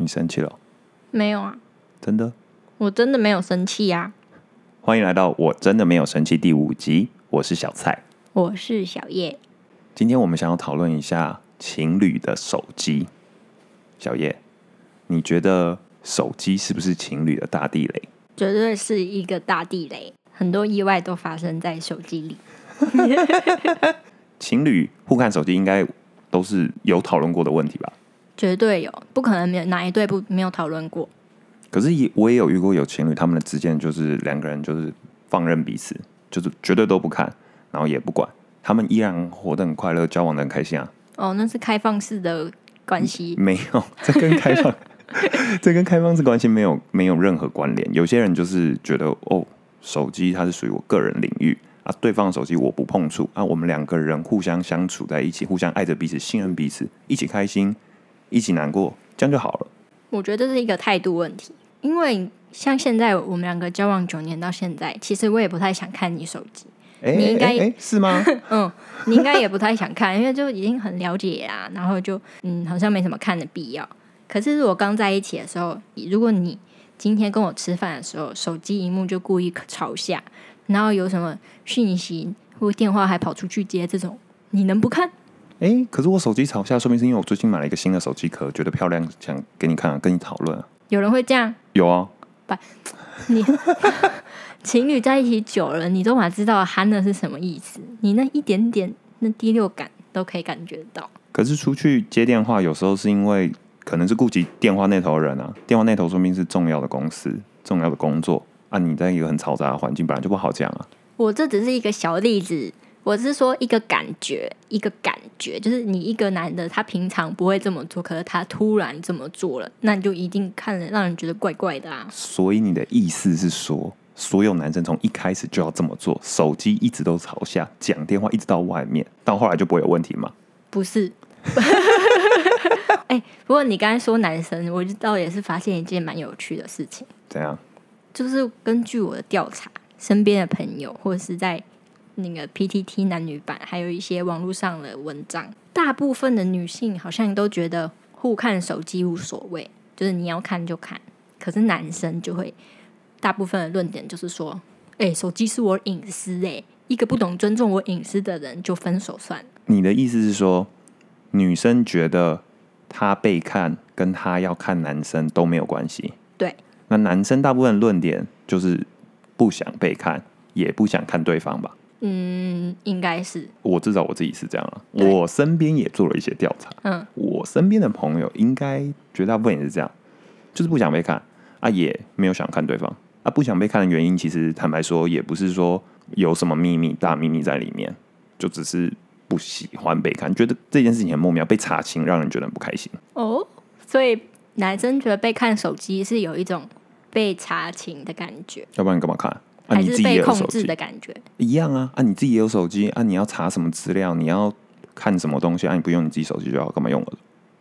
你生气了？没有啊，真的？我真的没有生气啊。欢迎来到我真的没有生气第五集，我是小蔡。我是小叶，今天我们想要讨论一下情侣的手机。小叶，你觉得手机是不是情侣的大地雷？绝对是一个大地雷，很多意外都发生在手机里。情侣互看手机应该都是有讨论过的问题吧？绝对有，不可能没有哪一对不没有讨论过。可是也我也有遇过有情侣，他们的之间就是两个人就是放任彼此，就是绝对都不看，然后也不管，他们依然活得很快乐，交往的很开心啊。哦，那是开放式的关系，没有，这跟开放，这跟开放式关系没有没有任何关联。有些人就是觉得哦，手机它是属于我个人领域啊，对方的手机我不碰触啊，我们两个人互相相处在一起，互相爱着彼此，信任彼此，一起开心，一起难过，这样就好了。我觉得这是一个态度问题。因为像现在我们两个交往九年到现在，其实我也不太想看你手机。哎你应该是吗？嗯，你应该也不太想看，因为就已经很了解啊，然后就嗯，好像没什么看的必要。可是如果刚在一起的时候，如果你今天跟我吃饭的时候，手机荧幕就故意朝下，然后有什么讯息或电话还跑出去接这种，你能不看？哎，可是我手机朝下，说明是因为我最近买了一个新的手机壳，觉得漂亮，想给你看、啊，跟你讨论啊。有人会这样？有啊，不你 情侣在一起久了，你都马知道憨的是什么意思？你那一点点那第六感都可以感觉到。可是出去接电话，有时候是因为可能是顾及电话那头的人啊，电话那头说明是重要的公司、重要的工作啊。你在一个很嘈杂的环境，本来就不好讲啊。我这只是一个小例子，我是说一个感觉，一个感觉，就是你一个男的，他平常不会这么做，可是他突然这么做了，那你就一定看了让人觉得怪怪的啊。所以你的意思是说，所有男生从一开始就要这么做，手机一直都朝下，讲电话一直到外面，到后来就不会有问题吗？不是。哎、不过你刚才说男生，我就倒也是发现一件蛮有趣的事情，怎样？就是根据我的调查，身边的朋友或者是在那个 PTT 男女版，还有一些网络上的文章，大部分的女性好像都觉得互看手机无所谓，就是你要看就看。可是男生就会，大部分的论点就是说，哎、手机是我隐私、哎，一个不懂尊重我隐私的人就分手算了。你的意思是说，女生觉得她被看跟她要看男生都没有关系？对，那男生大部分论点就是不想被看，也不想看对方吧？嗯，应该是，我至少我自己是这样了。对我身边也做了一些调查，嗯，我身边的朋友应该绝大部分也是这样，就是不想被看啊，也没有想看对方啊。不想被看的原因，其实坦白说，也不是说有什么秘密、大秘密在里面，就只是不喜欢被看，觉得这件事情很莫名，被查清，让人觉得很不开心。哦，所以男生觉得被看手机是有一种被查清的感觉，要不然你干嘛看？啊，还你自己也是被控有手机制的感觉？一样啊啊，你自己也有手机啊，你要查什么资料，你要看什么东西啊，你不用你自己手机就好，干嘛用我的？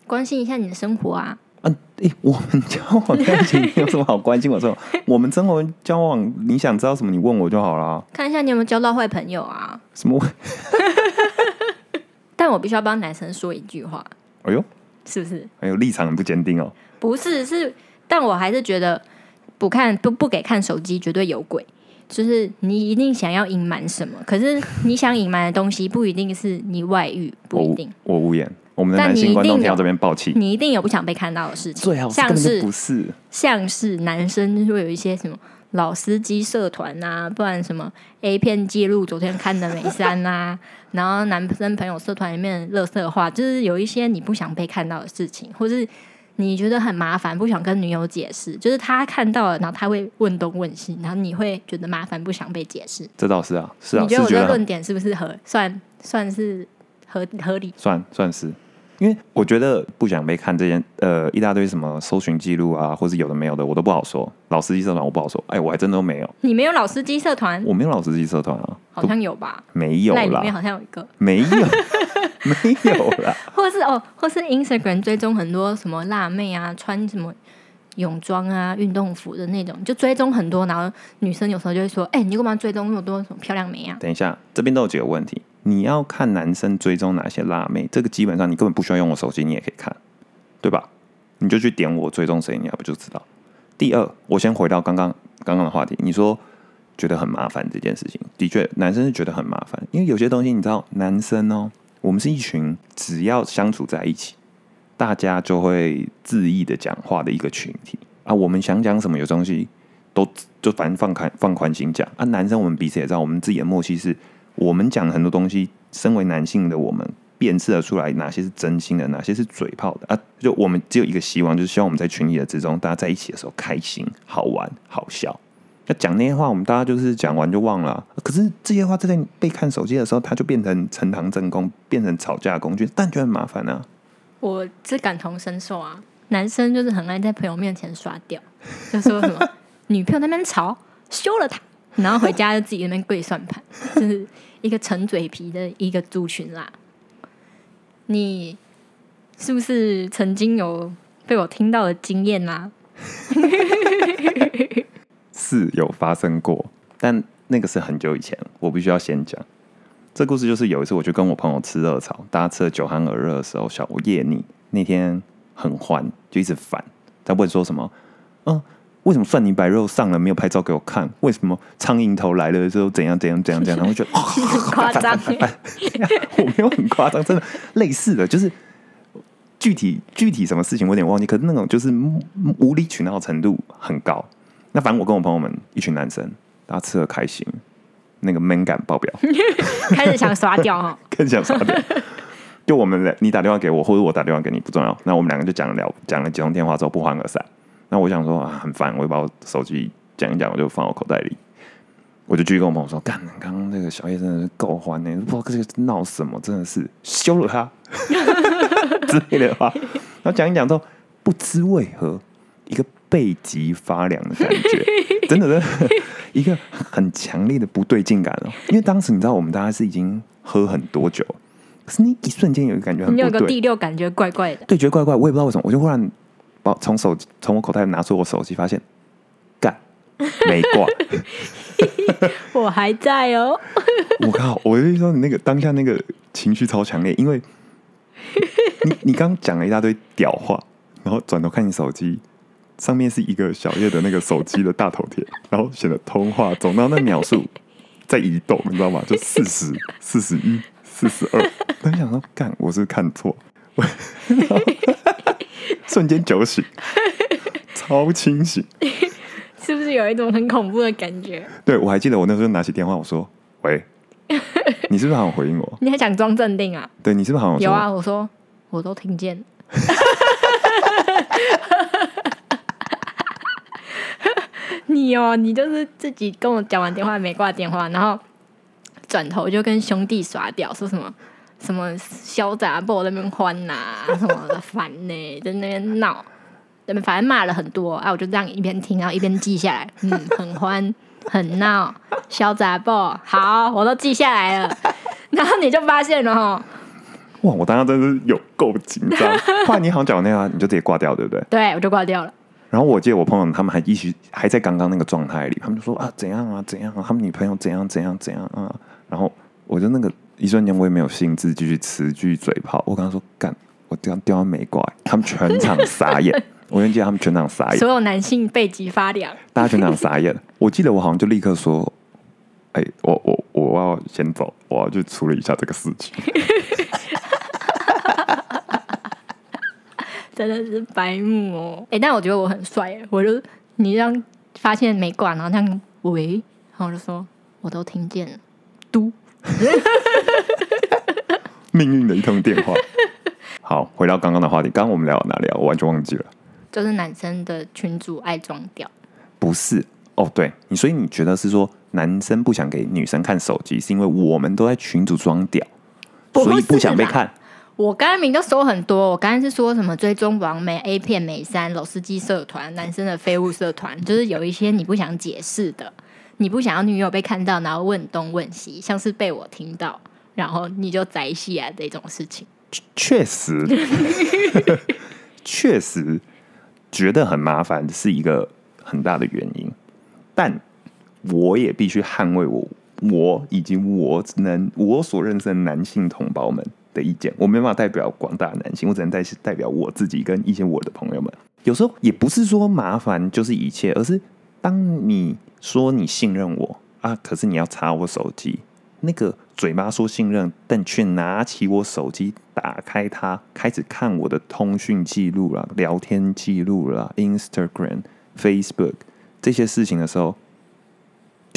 关心一下你的生活啊！啊，诶、我们交往在一起有什么好关心我说？我们生活交往，你想知道什么，你问我就好了。看一下你有没有交到坏朋友啊！什么？但我必须要帮男生说一句话，哎呦，是不是？还有立场很不坚定哦。不是，是，但我还是觉得不看不不给看手机绝对有鬼。就是你一定想要隐瞒什么，可是你想隐瞒的东西不一定是你外遇，不一定，我无言。我们的但男性你一定有观众听到这边爆气，你一定有不想被看到的事情。最好是像是不是。像是男生会有一些什么老司机社团啊，不然什么 A 片记录昨天看的美山啊，然后男生朋友社团里面的乐色话，就是有一些你不想被看到的事情，或是你觉得很麻烦，不想跟女友解释，就是他看到了，然后他会问东问西，然后你会觉得麻烦，不想被解释。这倒是啊，是啊，你觉得我是觉得很的论点是不是合算算是合合理？算算是，因为我觉得不想被看这件呃一大堆什么搜寻记录啊，或是有的没有的，我都不好说。老司机社团我不好说，哎，我还真的都没有，你没有老司机社团？我没有老司机社团啊，好像有吧？没有啦那里面，好像有一个。没有，没有啦。或是哦，或是 Instagram 追踪很多什么辣妹啊，穿什么泳装啊、运动服的那种，就追踪很多。然后女生有时候就会说：“哎、你干嘛追踪那么多什么漂亮妹啊等一下，这边都有几个问题。你要看男生追踪哪些辣妹，这个基本上你根本不需要用我手机，你也可以看，对吧？你就去点我追踪谁，你要不就知道。第二，我先回到刚刚刚刚的话题，你说觉得很麻烦这件事情，的确，男生是觉得很麻烦，因为有些东西你知道，男生哦，我们是一群只要相处在一起，大家就会恣意的讲话的一个群体啊。我们想讲什么，有东西都就反正放开放宽心讲啊。男生我们彼此也知道，我们自己的默契是，我们讲很多东西，身为男性的我们。辨识的出来哪些是真心的，哪些是嘴炮的啊？就我们只有一个希望，就是希望我们在群里的之中，大家在一起的时候开心、好玩、好笑。那讲那些话，我们大家就是讲完就忘了。可是这些话在被看手机的时候，它就变成呈堂证供，变成吵架工具，但就很麻烦啊。我是感同身受啊，男生就是很爱在朋友面前刷掉，就说什么女朋友那边吵，休了他，然后回家就自己那边跪算盘，就是一个陈嘴皮的一个族群啦。你是不是曾经有被我听到的经验啊？是有发生过，但那个是很久以前，我必须要先讲。这故事就是有一次，我就跟我朋友吃热炒，大家吃的酒酣耳热的时候，小夜腻那天很欢，就一直烦。他问说什么？嗯，为什么蒜泥白肉上了没有拍照给我看？为什么苍蝇头来了之后怎样怎样怎样怎样？然后就夸张。我没有很夸张，真的类似的就是具体具体什么事情我有点忘记，可是那种就是无理取闹程度很高。那反正我跟我朋友们一群男生，大家吃的开心，那个 man 感爆表，开始想刷掉哈，开始想刷掉。就我们你打电话给我，或者我打电话给你不重要。那我们两个就讲了聊，讲了几通电话之后不欢而散。那我想说啊，很烦，我就把我手机讲一讲，我就放我口袋里。我就继续跟我朋友说：“干，刚刚那个小叶真的是够欢呢，不知道这个闹什么，真的是羞辱他 之类的话。”然后讲一讲之后，不知为何，一个背脊发凉的感觉，真的，真的，一个很强烈的不对劲感哦。因为当时你知道，我们大家是已经喝很多酒，可是那一瞬间有一个感觉很你有个，第六感觉怪怪的，对，觉得怪怪，我也不知道为什么，我就忽然把从手从我口袋拿出我手机，发现干。没挂，我还在哦。我靠！我跟你说，你那个当下那个情绪超强烈，因为你你刚讲了一大堆屌话，然后转头看你手机，上面是一个小叶的那个手机的大头贴，然后写的通话，总到那秒数 在移动，你知道吗？就四十 四十一、四十二。我想说，干，我是看错，瞬间酒醒，超清醒。是不是有一种很恐怖的感觉？对，我还记得我那时候拿起电话，我说：“喂，你是不是好像回应我？你还想装镇定啊？对你是不是好像有啊？我说我都听见。你哦，你就是自己跟我讲完电话没挂电话，然后转头就跟兄弟耍屌，说什么什么潇洒不那边欢呐，什么的 烦呢，在那边闹。那边反正骂了很多，啊，我就这样一边听，然后一边记下来。嗯，很欢，很闹，小杂报？好，我都记下来了。然后你就发现了哈，哇，我当时真是有够紧张。后来你好像讲那样，你就直接挂掉，对不对？对，我就挂掉了。然后我记得我朋友他们还一起还在刚刚那个状态里，他们就说啊，怎样啊，怎样啊，他们女朋友怎样怎样怎样啊。然后我就那个一瞬间我也没有兴致继续持续嘴炮。我跟他说干，我掉掉完没挂，他们全场傻眼。我记得他们全场傻眼，所有男性背脊发凉，大家全场傻眼。我记得我好像就立刻说：“哎，我我我要先走，我要去处理一下这个事情。”真的是白目哦！哎，但我觉得我很帅，我就你这样发现没挂，然后这样喂，然后我就说我都听见了，嘟，命运的一通电话。好，回到刚刚的话题，刚刚我们聊到哪里啊？我完全忘记了。就是男生的群主爱装屌，不是哦？对你，所以你觉得是说男生不想给女生看手机，是因为我们都在群主装屌，所以不想被看。我刚才明都说很多，我刚才是说什么追踪王美 A 片美三老司机社团男生的废物社团，就是有一些你不想解释的，你不想要女友被看到，然后问东问西，像是被我听到，然后你就宅戏啊这种事情。确实，确实。觉得很麻烦是一个很大的原因，但我也必须捍卫我我以及我能我所认识的男性同胞们的意见，我没办法代表广大男性，我只能代代表我自己跟一些我的朋友们。有时候也不是说麻烦就是一切，而是当你说你信任我啊，可是你要查我手机，那个嘴巴说信任，但却拿起我手机，打开它，开始看我的通讯记录了、聊天记录了、Instagram、Facebook 这些事情的时候，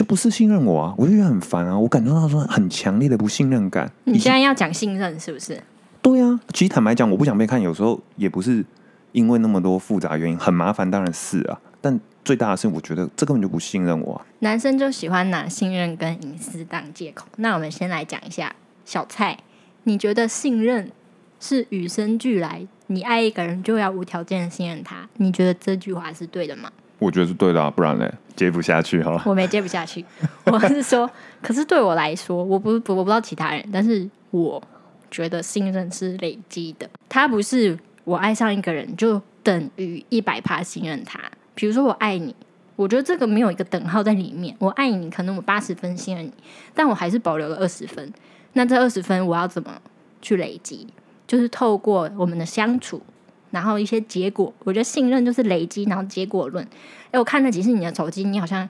就不是信任我啊，我就觉得很烦啊，我感受到说很强烈的不信任感。你现在要讲信任是不是？对啊，其实坦白讲，我不想被看，有时候也不是因为那么多复杂原因，很麻烦，当然是啊。但最大的是，我觉得这根本就不信任我、啊。男生就喜欢拿信任跟隐私当借口。那我们先来讲一下小蔡，你觉得信任是与生俱来？你爱一个人就要无条件的信任他？你觉得这句话是对的吗？我觉得是对的、啊，不然嘞接不下去哈。我没接不下去，我是说，可是对我来说，我不我不知道其他人，但是我觉得信任是累积的，他不是我爱上一个人就等于一百趴信任他。比如说我爱你，我觉得这个没有一个等号在里面。我爱你，可能我八十分信任你，但我还是保留了二十分。那这二十分我要怎么去累积？就是透过我们的相处，然后一些结果。我觉得信任就是累积，然后结果论。哎，我看了几次你的手机，你好像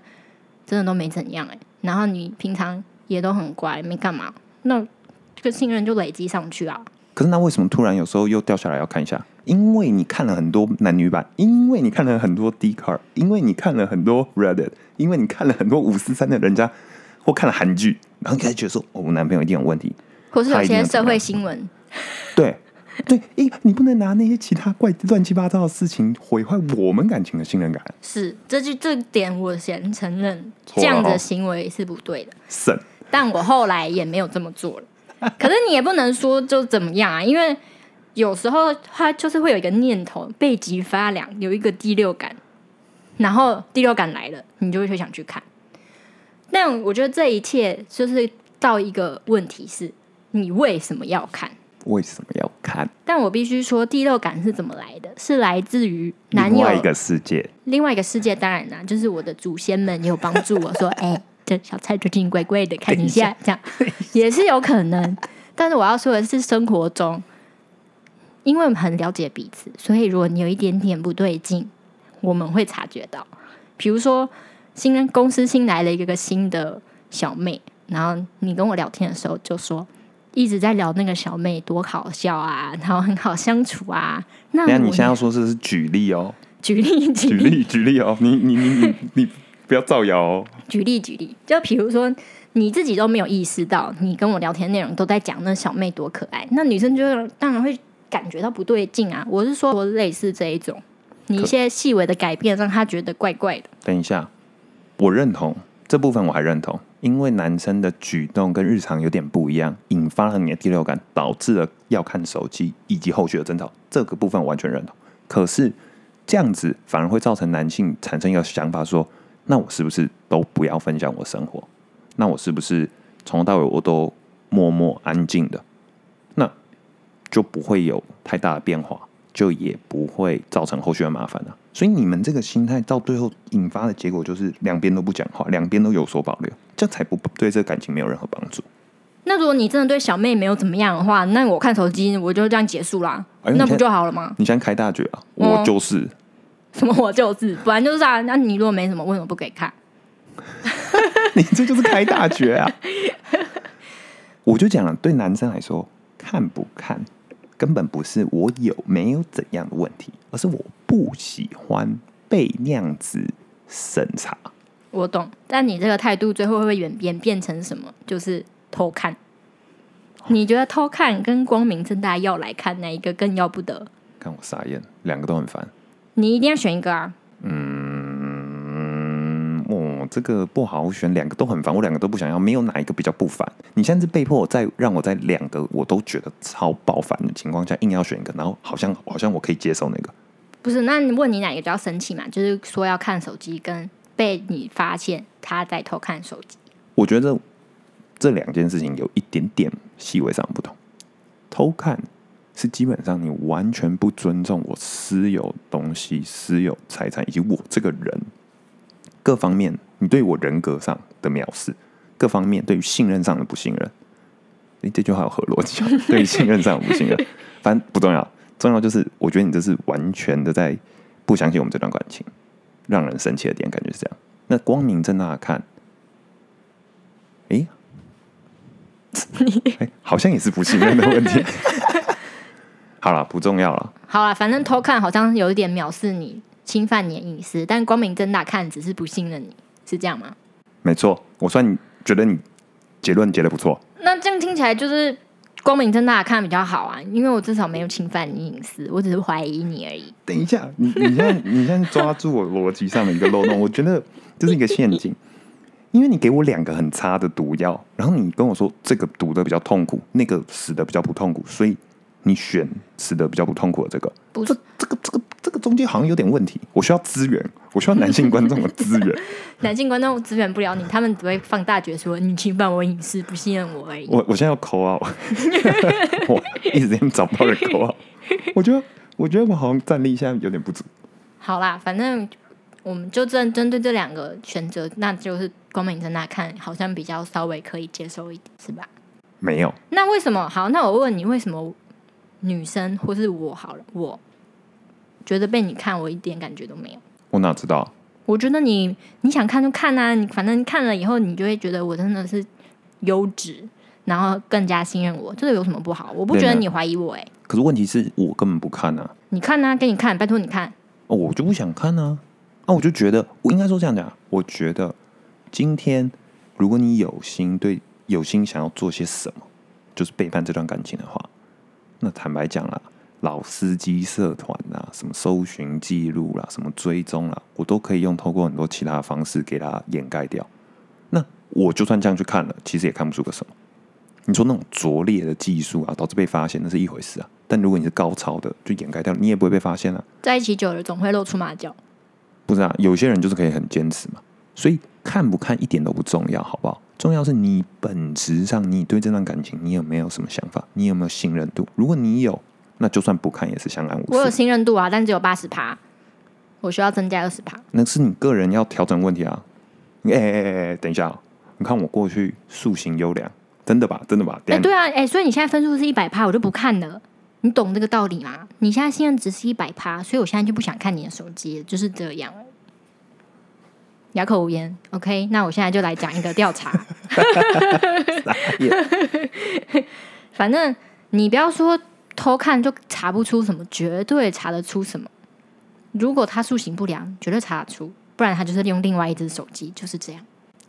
真的都没怎样哎、然后你平常也都很乖，没干嘛，那这个信任就累积上去啊。可是那为什么突然有时候又掉下来要看一下？因为你看了很多男女版，因为你看了很多 D card，因为你看了很多 Reddit，因为你看了很多五四三的人家，或看了韩剧，然后你开始觉得说，哦，我男朋友一定有问题。或是有一些社会新闻，对 对，因你不能拿那些其他怪乱七八糟的事情毁坏我们感情的信任感。是这就这点我先承认，这样的哦行为是不对的。是 但我后来也没有这么做了。可是你也不能说就怎么样啊，因为有时候他就是会有一个念头，背脊发凉，有一个第六感，然后第六感来了，你就会想去看。但我觉得这一切就是到一个问题是，你为什么要看？为什么要看但我必须说，第六感是怎么来的？是来自于男友另外一个世界？另外一个世界，当然啦，就是我的祖先们也有帮助我说，哎、这小蔡最近怪怪的，看一下，这样也是有可能。但是我要说的是，生活中，因为我们很了解彼此，所以如果你有一点点不对劲，我们会察觉到。比如说，新公司新来了一个新的小妹，然后你跟我聊天的时候就说。一直在聊那个小妹多好笑啊，然后很好相处啊。那你现在要说这是举例哦，举例举举例举例哦，你你你你 你不要造谣哦。举例举例，就比如说你自己都没有意识到，你跟我聊天内容都在讲那小妹多可爱，那女生就会当然会感觉到不对劲啊。我是说类似这一种，你一些细微的改变让她觉得怪怪的。等一下，我认同这部分，我还认同，因为男生的举动跟日常有点不一样，引发了你的第六感，导致了要看手机以及后续的争吵，这个部分完全认同。可是这样子反而会造成男性产生一个想法说，那我是不是都不要分享我生活？那我是不是从头到尾我都默默安静的？那就不会有太大的变化，就也不会造成后续的麻烦了、所以你们这个心态到最后引发的结果就是两边都不讲话，两边都有所保留，这样才不对这个感情没有任何帮助。那如果你真的对小妹没有怎么样的话，那我看手机我就这样结束啦，那不就好了吗？你现在开大绝啊！嗯我就是，什么我就是，不然就是啊。那你如果没什么，为什么不给看？你这就是开大绝啊！我就讲了，对男生来说，看不看根本不是我有没有怎样的问题，而是我不喜欢被那样子审查。我懂，但你这个态度最后会不会演演变成什么？就是偷看。你觉得偷看跟光明正大要来看哪一个更要不得？看我傻眼，两个都很烦。你一定要选一个啊！嗯，哦，这个不好选，两个都很烦，我两个都不想要，没有哪一个比较不烦。你现在是被迫我在让我在两个我都觉得超爆烦的情况下，硬要选一个，然后好像好像我可以接受那个。不是，那你问你哪个比较生气嘛？就是说要看手机，跟被你发现他在偷看手机。我觉得这两件事情有一点点细微上不同。偷看是基本上你完全不尊重我私有东西、私有财产以及我这个人各方面，你对我人格上的藐视，各方面对于信任上的不信任，诶，这句话有何逻辑，对于信任上不信任，反正不重要，重要就是我觉得你这是完全的在不相信我们这段感情，让人生气的点感觉是这样。那光明正大的看，诶，诶好像也是不信任的问题。好了，不重要了。好了，反正偷看好像有一点藐视你、侵犯你的隐私，但光明正大看只是不信任你，是这样吗？没错，我算觉得你结论结的不错。那这样听起来就是光明正大的看比较好啊，因为我至少没有侵犯你隐私，我只是怀疑你而已。等一下，你你先你先抓住我逻辑上的一个漏洞，我觉得这是一个陷阱。因为你给我两个很差的毒药，然后你跟我说这个毒的比较痛苦，那个死的比较不痛苦，所以你选死的比较不痛苦的这个。不这这个这个这个中间好像有点问题，我需要资源，我需要男性观众的资源。男性观众支援不了你，他们只会放大觉说你侵犯我隐私，不信任我而已。我我现在要扣啊，我一时间找不到人扣啊。我觉得我觉得我好像战力现在有点不足。好啦，反正我们就针针对这两个选择，那就是光明正大看，好像比较稍微可以接受一点，是吧？没有，那为什么？好，那我问你，为什么女生或是我好了，我觉得被你看，我一点感觉都没有。我哪知道？我觉得你你想看就看啊，你反正看了以后，你就会觉得我真的是优质，然后更加信任我，这个有什么不好？我不觉得你怀疑我、欸，可是问题是我根本不看啊。你看啊，给你看，拜托你看，哦，我就不想看啊。啊，我就觉得，我应该说这样讲，我觉得今天如果你有心对有心想要做些什么，就是背叛这段感情的话，那坦白讲啦，老司机社团啦，什么搜寻记录啦，什么追踪啦，我都可以用透过很多其他的方式给它掩盖掉。那我就算这样去看了，其实也看不出个什么。你说那种拙劣的技术啊，导致被发现那是一回事啊，但如果你是高超的，就掩盖掉，你也不会被发现啊。在一起久了总会露出马脚。不是啊，有些人就是可以很坚持嘛，所以看不看一点都不重要，好不好？重要是你本质上你对这段感情你有没有什么想法，你有没有信任度？如果你有，那就算不看也是相安无事我有。信任度啊，但只有八十趴，我需要增加二十趴。那是你个人要调整问题啊。哎哎哎哎，等一下哦，你看我过去塑形优良，真的吧？真的吧？哎、对啊，哎、所以你现在分数是一百趴，我就不看了。你懂这个道理吗？你现在信任值是一百趴，所以我现在就不想看你的手机，就是这样。哑口无言。OK，那我现在就来讲一个调查。反正你不要说偷看就查不出什么，绝对查得出什么。如果他塑形不良，绝对查得出，不然他就是用另外一只手机，就是这样。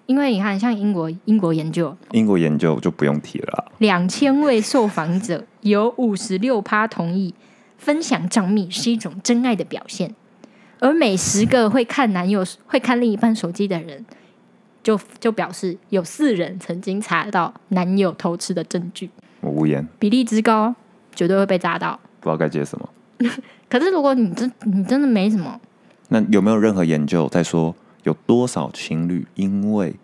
因为你看，像英国英国研究，英国研究就不用提了啦。两千位受访者有五十六趴同意分享账密是一种真爱的表现，而每十个会看男友会看另一半手机的人，就就表示有四人曾经查到男友偷吃的证据，我无言，比例之高，绝对会被扎到。不知道该接什么。可是如果你真你真的没什么，那有没有任何研究在说有多少情侣因为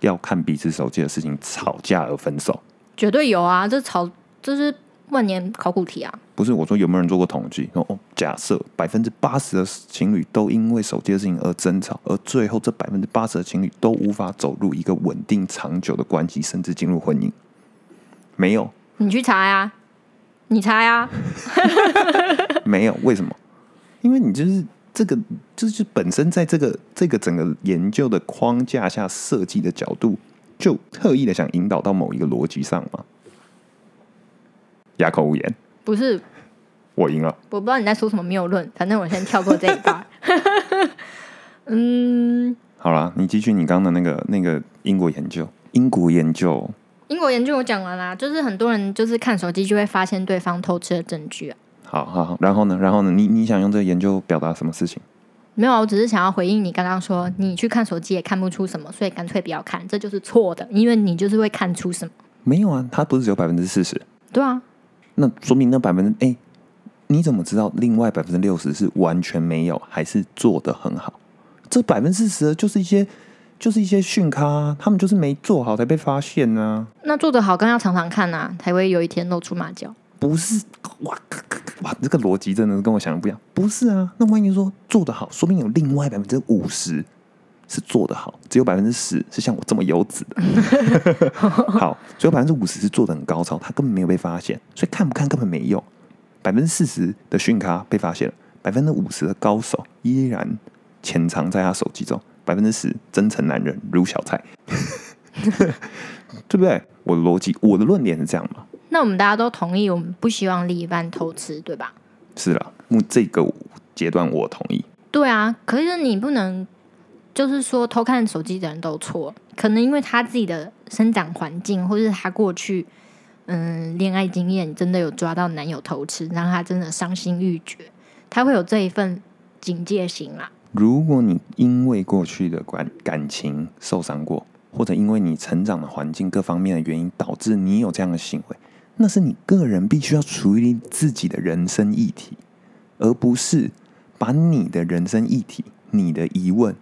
要看彼此手机的事情吵架而分手？绝对有啊！这吵就是万年考古题啊！不是我说有没有人做过统计？说哦，假设百分之八十的情侣都因为手机的事情而争吵，而最后这百分之八十的情侣都无法走入一个稳定长久的关系，甚至进入婚姻。没有，你去查呀，你查呀，没有，为什么？因为你就是这个，就是本身在这个这个整个研究的框架下设计的角度，就特意的想引导到某一个逻辑上嘛。哑口无言，不是我赢了。我不知道你在说什么谬论，反正我先跳过这一段。嗯，好啦，你继续你刚刚的那个那个英国研究，英国研究英国研究我讲完啦，就是很多人就是看手机就会发现对方偷吃的证据啊。好好好，然后呢？然后呢？你你想用这个研究表达什么事情？没有啊，我只是想要回应你刚刚说，你去看手机也看不出什么，所以干脆不要看，这就是错的，因为你就是会看出什么。没有啊，它不是只有百分之四十，对啊，那说明那百分之哎，你怎么知道另外百分之六十是完全没有，还是做的很好？这百分之四十就是一些就是一些训咖、啊，他们就是没做好才被发现呢、那做的好，更要常常看呐、才会有一天露出马脚。不是哇哇，这个逻辑真的跟我想的不一样。不是啊，那万一说做的好，说不定有另外百分之五十是做的好，只有百分之十是像我这么优质的。好，只有百分之五十是做的很高超，他根本没有被发现，所以看不看根本没用。百分之四十的讯咖被发现了，百分之五十的高手依然潜藏在他手机中，百分之十真诚男人如小菜，对不对？我的逻辑，我的论点是这样嘛？那我们大家都同意，我们不希望另一半偷吃，对吧？是啦，目这个阶段我同意。对啊，可是你不能，就是说偷看手机的人都错，可能因为他自己的生长环境，或是他过去嗯恋爱经验，真的有抓到男友偷吃，让他真的伤心欲绝，他会有这一份警戒心啦。如果你因为过去的感感情受伤过，或者因为你成长的环境各方面的原因，导致你有这样的行为，那是你个人必须要处理自己的人生议题，而不是把你的人生议题、你的疑问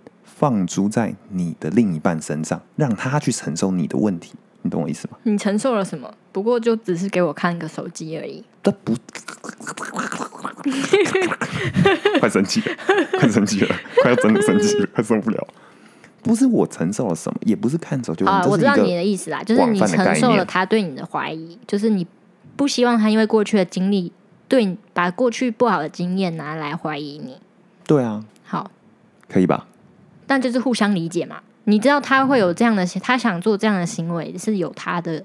放诸在你的另一半身上，让他去承受你的问题。你懂我意思吗？你承受了什么？不过就只是给我看个手机而已。这不，快生气了，快生气了，快要真的生气了，快受不了。不是我承受了什么，也不是看手就啊，我知道你的意思啦，就是你承受了他对你的怀疑，就是你不希望他因为过去的经历，对你把过去不好的经验拿来怀疑你。对啊，好，可以吧？但就是互相理解嘛。你知道他会有这样的，他想做这样的行为是有他的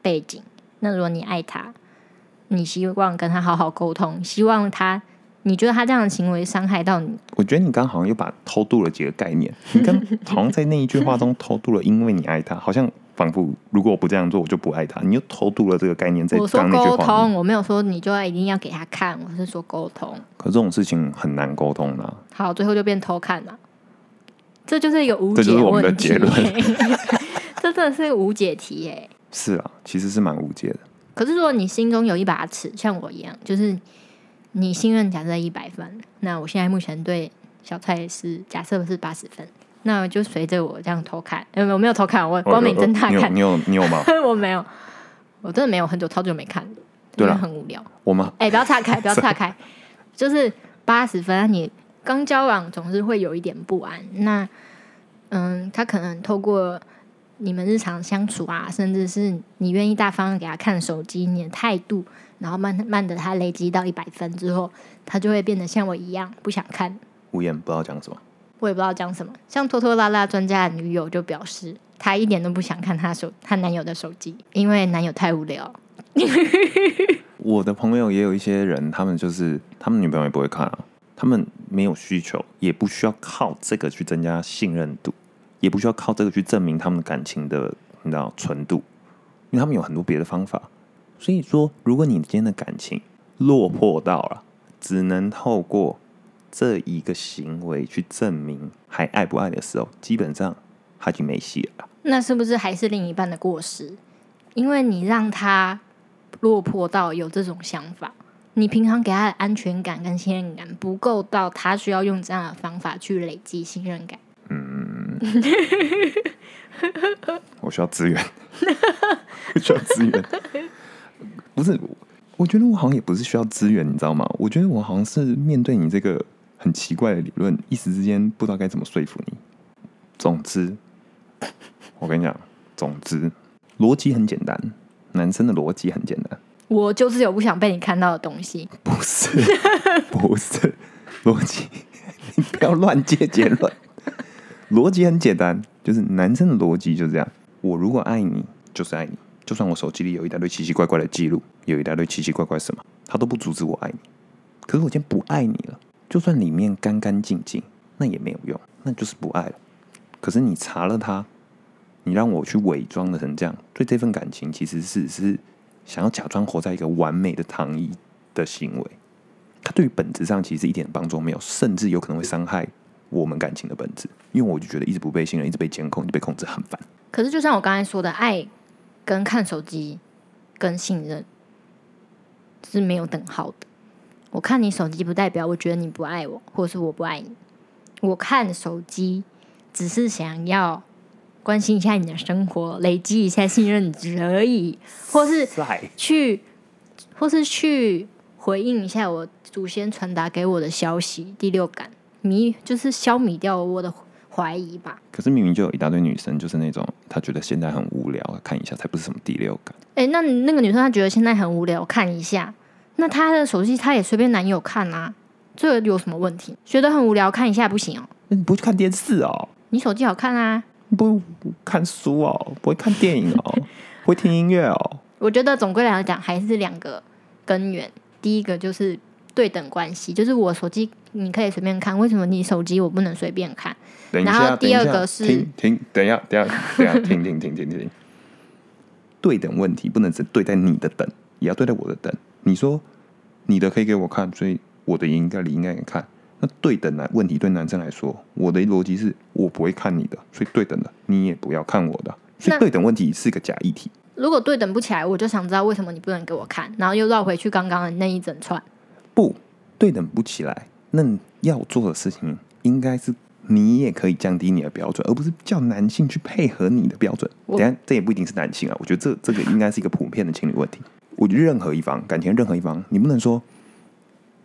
背景。那如果你爱他，你希望跟他好好沟通，希望他，你觉得他这样的行为伤害到你，我觉得你刚刚好像又把偷渡了几个概念，你刚好像在那一句话中偷渡了，因为你爱他，好像仿佛如果我不这样做，我就不爱他，你又偷渡了这个概念在我说刚刚那句话里。沟通，我没有说你就要一定要给他看，我是说沟通。可这种事情很难沟通的啊、好，最后就变偷看了，这就是一个无解这就是我们的问题、结论 这真的是个无解题耶。是啊，其实是蛮无解的。可是如果你心中有一把尺，像我一样，就是你信任假设一百分，那我现在目前对小蔡是假设是八十分，那我就随着我这样偷看，呃，我没有偷看，我光明正大看，你有你有吗？我没有，我真的没有，很久超久没看，因为对了很无聊。我吗？哎、不要岔开，不要岔开，就是八十分，你刚交往总是会有一点不安。那嗯，他可能透过你们日常相处啊，甚至是你愿意大方给他看手机，你的态度，然后慢慢的他累积到一百分之后，他就会变得像我一样不想看。无言不知道讲什么。我也不知道讲什么，像拖拖拉拉专家的女友就表示，她一点都不想看她手她男友的手机，因为男友太无聊。我的朋友也有一些人，他们就是他们女朋友也不会看啊，他们没有需求，也不需要靠这个去增加信任度，也不需要靠这个去证明他们感情的你知道纯度，因为他们有很多别的方法。所以说，如果你今天的感情落魄到了只能透过这一个行为去证明还爱不爱的时候，基本上他已经没戏了。那是不是还是另一半的过失？因为你让他落魄到有这种想法，你平常给他的安全感跟信任感不够到，他需要用这样的方法去累积信任感。嗯我需要资源，我 需要资源。不是，我觉得我好像也不是需要资源，你知道吗？我觉得我好像是面对你这个很奇怪的理论，一时之间不知道该怎么说服你。总之，我跟你讲，总之逻辑很简单，男生的逻辑很简单，我就是有不想被你看到的东西。不是，不是逻辑，你不要乱接结论。逻辑很简单，就是男生的逻辑就是这样：我如果爱你，就是爱你，就算我手机里有一大堆奇奇怪怪的记录，有一大堆奇奇怪怪什么，他都不阻止我爱你。可是我今天不爱你了，就算里面干干净净，那也没有用，那就是不爱了。可是你查了他，你让我去伪装的成这样，对这份感情其实是是想要假装活在一个完美的糖衣的行为。它对于本质上其实一点帮助没有，甚至有可能会伤害我们感情的本质。因为我就觉得一直不被信任，一直被监控，一直被控制，很烦。可是就像我刚才说的，爱跟看手机跟信任是没有等号的。我看你手机不代表我觉得你不爱我，或者是我不爱你。我看手机只是想要关心一下你的生活，累积一下信任值而已，或是去，或是去回应一下我祖先传达给我的消息。第六感迷就是消弭掉我的怀疑吧。可是明明就有一大堆女生，就是那种她觉得现在很无聊，看一下才不是什么第六感。哎、那那个女生她觉得现在很无聊，看一下，那她的手机她也随便男友看啊，这有什么问题？觉得很无聊，看一下不行哦。那你不会去看电视哦？你手机好看啊，你不看书哦？不会看电影哦？不会听音乐哦？我觉得总归来讲还是两个根源。第一个就是对等关系，就是我手机你可以随便看，为什么你手机我不能随便看？等一下，然后第二个是停停，等一下，等一下，等一下，停停停停停。对等问题不能只对待你的等，也要对待我的等。你说你的可以给我看，所以我的也应该你应该也看。那对等的问题对男生来说，我的逻辑是我不会看你的，所以对等的你也不要看我的。所以那对等问题是个假议题。如果对等不起来，我就想知道为什么你不能给我看，然后又绕回去刚刚的那一整串。不对等不起来，那要做的事情应该是你也可以降低你的标准，而不是叫男性去配合你的标准。等下这也不一定是男性啊，我觉得这这个应该是一个普遍的情侣问题。我觉得任何一方感情任何一方，你不能说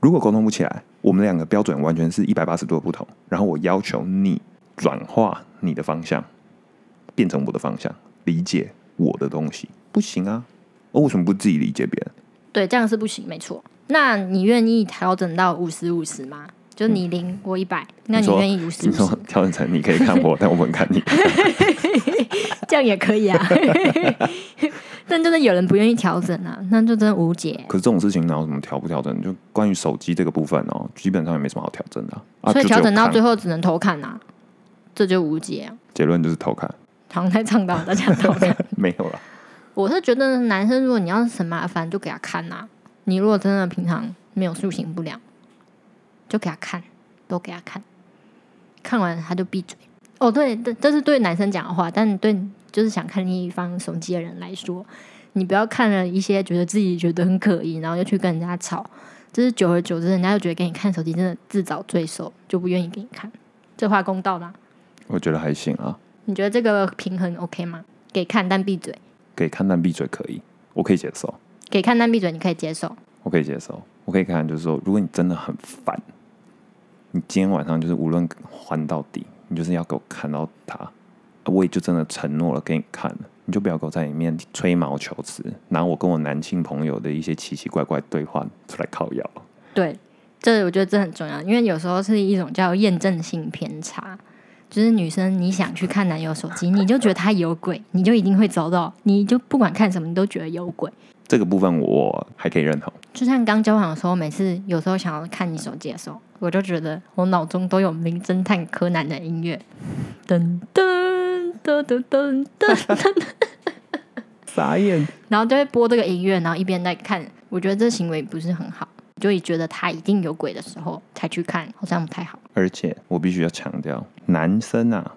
如果沟通不起来，我们两个标准完全是一百八十度的不同，然后我要求你转化你的方向，变成我的方向，理解我的东西，不行啊！我为什么不自己理解别人？对，这样是不行，没错。那你愿意调整到五十五十吗？就你零、我一百，那你说愿意五十你说？调整成你可以看我，但我不能看你。这样也可以啊。但真的有人不愿意调整啊，那就真的无解。可是这种事情哪有什么调不调整？就关于手机这个部分哦，基本上也没什么好调整的啊。啊所以调整到最后只能偷看啊，这就无解啊。结论就是偷看，常在倡导大家偷看。没有了。我是觉得男生如果你要是很麻烦，就给他看呐、你如果真的平常没有塑形不良，就给他看，都给他看，看完他就闭嘴。哦，对，这这是对男生讲的话，但对就是想看另一方手机的人来说，你不要看了一些觉得自己觉得很可疑，然后又去跟人家吵，就是久而久之，人家就觉得给你看手机真的自找罪受，就不愿意给你看。这话公道吗？我觉得还行啊，你觉得这个平衡 OK 吗？给看但闭嘴，可以看但闭嘴可以，我可以接受，给看但闭嘴，你可以接受。我可以接受，我可以看，就是说，如果你真的很烦，你今天晚上就是无论还到底，你就是要给我看到他，啊我也就真的承诺了给你看了，你就不要给我在里面吹毛求疵，拿我跟我男性朋友的一些奇奇怪怪对话出来靠腰。对，这我觉得这很重要，因为有时候是一种叫验证性偏差，就是女生你想去看男友手机，你就觉得他有鬼，你就一定会找到，你就不管看什么，你都觉得有鬼。这个部分我还可以认同。就像刚交往的时候，每次有时候想要看你手机的时候，我就觉得我脑中都有名侦探柯南的音乐，噔噔噔噔噔噔，傻眼。然后就会播这个音乐，然后一边在看。我觉得这行为不是很好，就会觉得他一定有鬼的时候才去看，好像不太好。而且我必须要强调，男生啊，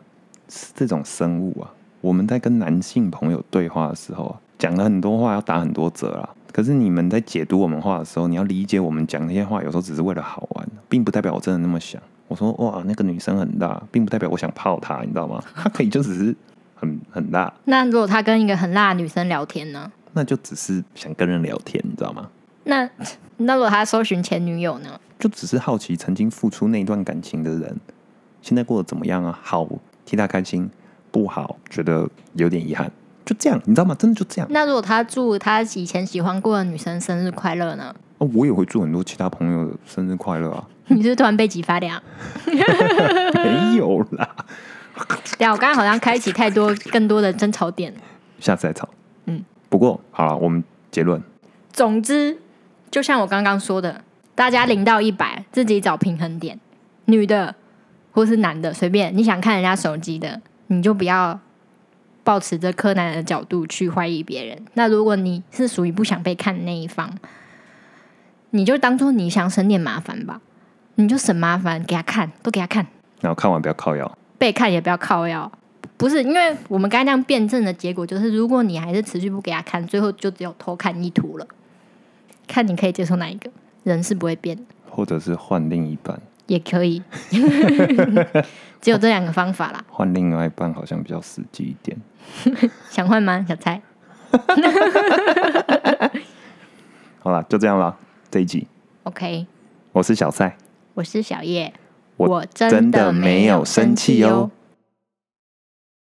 是这种生物啊，我们在跟男性朋友对话的时候啊，讲了很多话，要打很多折啦。可是你们在解读我们话的时候，你要理解我们讲那些话，有时候只是为了好玩，并不代表我真的那么想。我说哇，那个女生很大，并不代表我想泡她，你知道吗？她可以就只是很很大，那如果他跟一个很辣的女生聊天呢？那就只是想跟人聊天，你知道吗？那那如果他搜寻前女友呢？就只是好奇曾经付出那段感情的人，现在过得怎么样啊？好，替他开心；不好，觉得有点遗憾。就这样，你知道吗？真的就这样。那如果他祝他以前喜欢过的女生生日快乐呢？哦，我也会祝很多其他朋友生日快乐啊。你是突然背脊发凉？没有啦，对啊，我刚刚好像开启太多更多的争吵点。下次再吵。嗯，不过好了，我们结论，总之，就像我刚刚说的，大家零到一百，自己找平衡点。女的或是男的，随便你想看人家手机的，你就不要抱持着柯南的角度去怀疑别人。那如果你是属于不想被看的那一方，你就当做你想省点麻烦吧，你就省麻烦，给他看，都给他看，然后看完不要靠腰。被看也不要靠腰。不是，因为我们刚才那样辩证的结果就是，如果你还是持续不给他看，最后就只有偷看意图了。看你可以接受哪一个，人是不会变的，或者是换另一半，也可以，只有这两个方法啦。换另外一半好像比较实际一点。想换吗，小蔡？好了，就这样了。这一集，OK，我是小蔡，我是小叶，我我真的的没有生气哦。